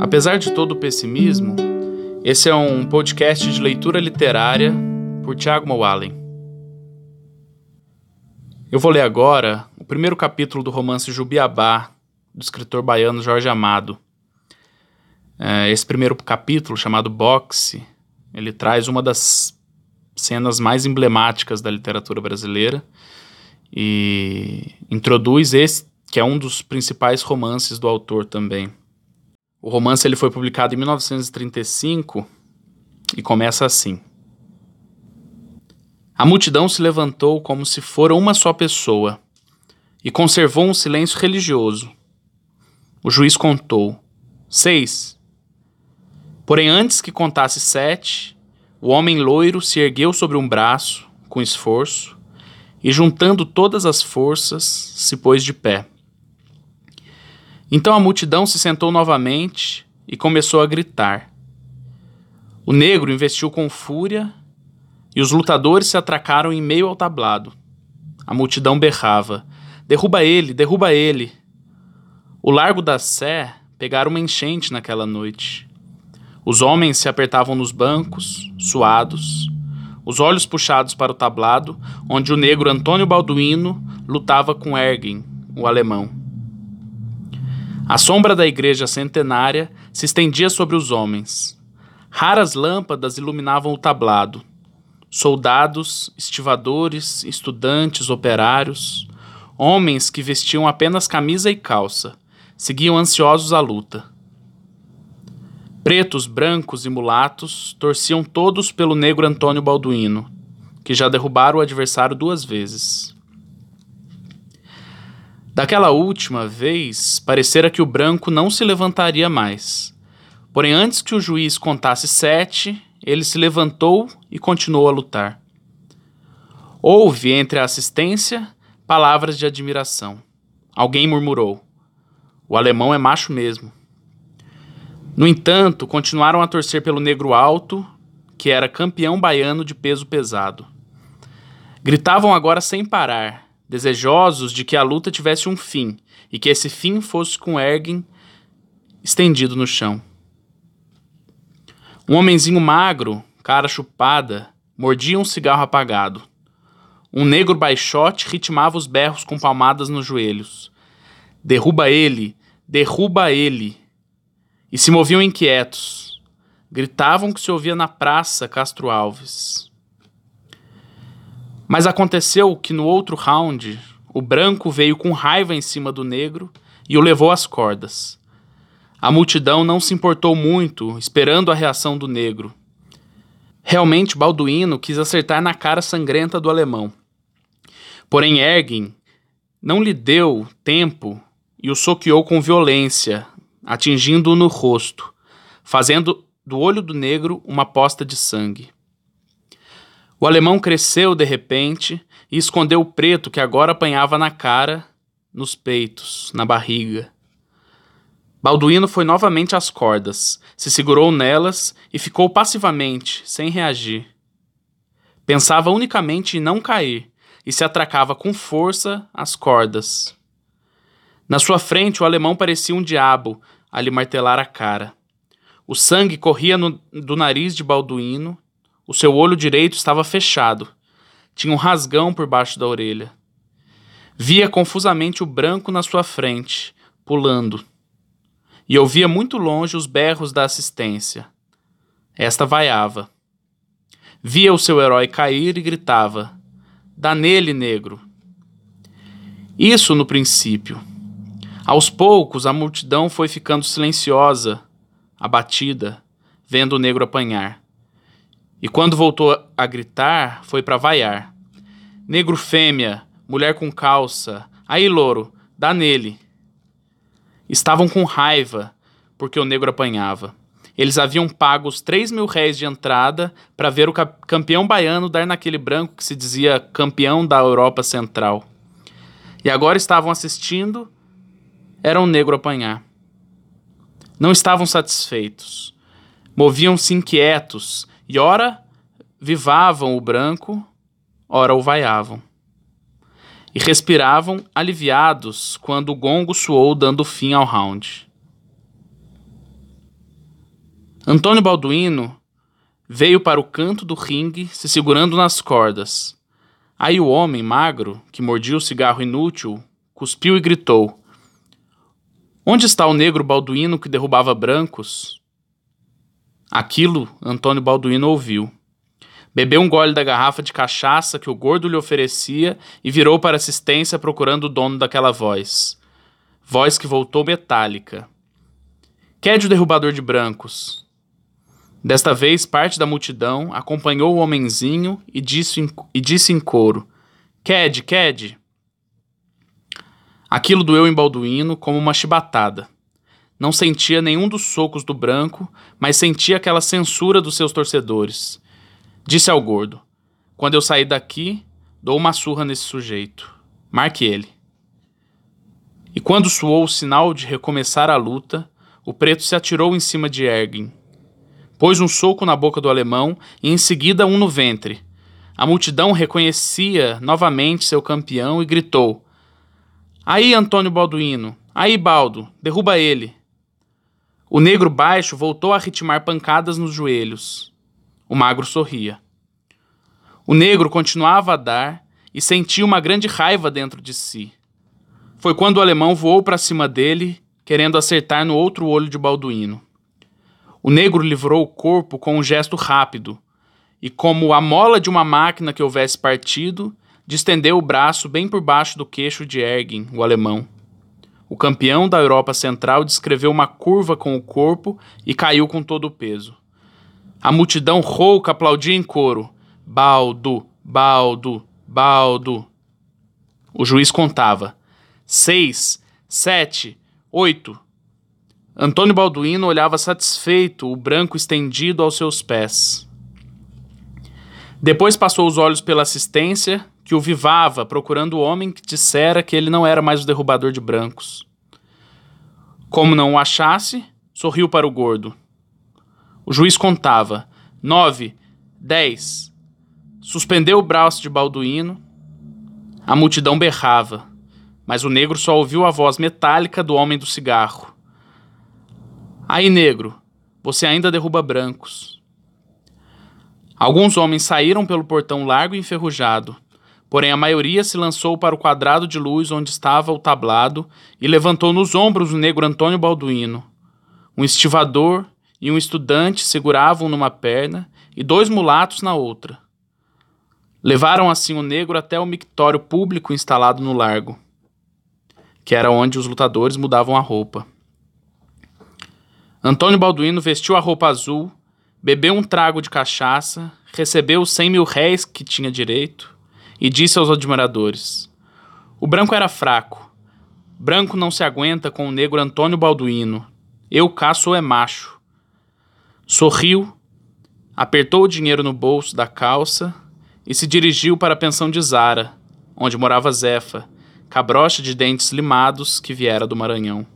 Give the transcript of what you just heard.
Apesar de todo o pessimismo, esse é um podcast de leitura literária por Tiago Moalen. Eu vou ler agora o primeiro capítulo do romance Jubiabá, do escritor baiano Jorge Amado. É, esse primeiro capítulo, chamado Boxe, ele traz uma das cenas mais emblemáticas da literatura brasileira e introduz esse, que é um dos principais romances do autor também. O romance ele foi publicado em 1935 e começa assim: A multidão se levantou como se fora uma só pessoa e conservou um silêncio religioso. O juiz contou: seis. Porém, antes que contasse sete, o homem loiro se ergueu sobre um braço, com esforço, e juntando todas as forças, se pôs de pé. Então a multidão se sentou novamente e começou a gritar. O negro investiu com fúria e os lutadores se atracaram em meio ao tablado. A multidão berrava: Derruba ele, derruba ele. O largo da Sé pegara uma enchente naquela noite. Os homens se apertavam nos bancos, suados, os olhos puxados para o tablado, onde o negro Antônio Balduino lutava com Ergen, o alemão. A sombra da igreja centenária se estendia sobre os homens. Raras lâmpadas iluminavam o tablado. Soldados, estivadores, estudantes, operários, homens que vestiam apenas camisa e calça, seguiam ansiosos a luta. Pretos, brancos e mulatos torciam todos pelo negro Antônio Balduino, que já derrubara o adversário duas vezes. Daquela última vez, parecera que o branco não se levantaria mais. Porém, antes que o juiz contasse sete, ele se levantou e continuou a lutar. Houve entre a assistência palavras de admiração. Alguém murmurou: O alemão é macho mesmo. No entanto, continuaram a torcer pelo negro alto, que era campeão baiano de peso pesado. Gritavam agora sem parar, desejosos de que a luta tivesse um fim e que esse fim fosse com Ergen estendido no chão. Um homenzinho magro, cara chupada, mordia um cigarro apagado. Um negro baixote ritmava os berros com palmadas nos joelhos. Derruba ele, derruba ele. E se moviam inquietos. Gritavam que se ouvia na praça Castro Alves. Mas aconteceu que no outro round, o branco veio com raiva em cima do negro e o levou às cordas. A multidão não se importou muito, esperando a reação do negro. Realmente, Balduino quis acertar na cara sangrenta do alemão. Porém, Ergin não lhe deu tempo e o soqueou com violência, atingindo-o no rosto, fazendo do olho do negro uma posta de sangue. O alemão cresceu de repente e escondeu o preto que agora apanhava na cara, nos peitos, na barriga. Balduíno foi novamente às cordas, se segurou nelas e ficou passivamente, sem reagir. Pensava unicamente em não cair e se atracava com força às cordas. Na sua frente, o alemão parecia um diabo a lhe martelar a cara. O sangue corria no, do nariz de Balduíno o seu olho direito estava fechado. Tinha um rasgão por baixo da orelha. Via confusamente o branco na sua frente, pulando. E ouvia muito longe os berros da assistência. Esta vaiava. Via o seu herói cair e gritava: Dá nele, negro! Isso no princípio. Aos poucos, a multidão foi ficando silenciosa, abatida, vendo o negro apanhar. E quando voltou a gritar, foi para vaiar. Negro fêmea, mulher com calça, aí louro, dá nele. Estavam com raiva, porque o negro apanhava. Eles haviam pago os três mil réis de entrada para ver o campeão baiano dar naquele branco que se dizia campeão da Europa Central. E agora estavam assistindo, era um negro apanhar. Não estavam satisfeitos. Moviam-se inquietos e ora vivavam o branco, ora o vaiavam. E respiravam aliviados quando o gongo soou dando fim ao round. Antônio Balduino veio para o canto do ringue, se segurando nas cordas. Aí o homem magro, que mordia o cigarro inútil, cuspiu e gritou: Onde está o negro Balduino que derrubava brancos? Aquilo Antônio Balduino ouviu. Bebeu um gole da garrafa de cachaça que o gordo lhe oferecia e virou para assistência procurando o dono daquela voz. Voz que voltou metálica. Quede o derrubador de brancos. Desta vez, parte da multidão acompanhou o homenzinho e disse em, e disse em coro: Quede, quede. Aquilo doeu em Balduíno como uma chibatada. Não sentia nenhum dos socos do branco, mas sentia aquela censura dos seus torcedores. Disse ao gordo: Quando eu sair daqui, dou uma surra nesse sujeito. Marque ele. E quando soou o sinal de recomeçar a luta, o preto se atirou em cima de Ergin. Pôs um soco na boca do alemão e em seguida um no ventre. A multidão reconhecia novamente seu campeão e gritou: Aí, Antônio Balduino! Aí, Baldo! Derruba ele! O negro baixo voltou a ritmar pancadas nos joelhos. O magro sorria. O negro continuava a dar e sentia uma grande raiva dentro de si. Foi quando o alemão voou para cima dele querendo acertar no outro olho de Balduíno. O negro livrou o corpo com um gesto rápido, e como a mola de uma máquina que houvesse partido, distendeu o braço bem por baixo do queixo de Ergin, o alemão. O campeão da Europa Central descreveu uma curva com o corpo e caiu com todo o peso. A multidão rouca aplaudia em coro: Baldo, baldo, baldo. O juiz contava: seis, sete, Oito. Antônio Balduino olhava satisfeito o branco estendido aos seus pés. Depois passou os olhos pela assistência, que o vivava, procurando o homem que dissera que ele não era mais o derrubador de brancos. Como não o achasse, sorriu para o gordo. O juiz contava: nove, dez. Suspendeu o braço de Balduino. A multidão berrava mas o negro só ouviu a voz metálica do homem do cigarro. Aí, negro, você ainda derruba brancos. Alguns homens saíram pelo portão largo e enferrujado, porém a maioria se lançou para o quadrado de luz onde estava o tablado e levantou nos ombros o negro Antônio Balduino. Um estivador e um estudante seguravam numa perna e dois mulatos na outra. Levaram assim o negro até o mictório público instalado no largo que era onde os lutadores mudavam a roupa. Antônio Balduino vestiu a roupa azul, bebeu um trago de cachaça, recebeu os cem mil réis que tinha direito e disse aos admiradores: O branco era fraco. Branco não se aguenta com o negro Antônio Balduino. Eu caço é macho. Sorriu, apertou o dinheiro no bolso da calça e se dirigiu para a pensão de Zara, onde morava Zefa, cabrocha de dentes limados que viera do Maranhão.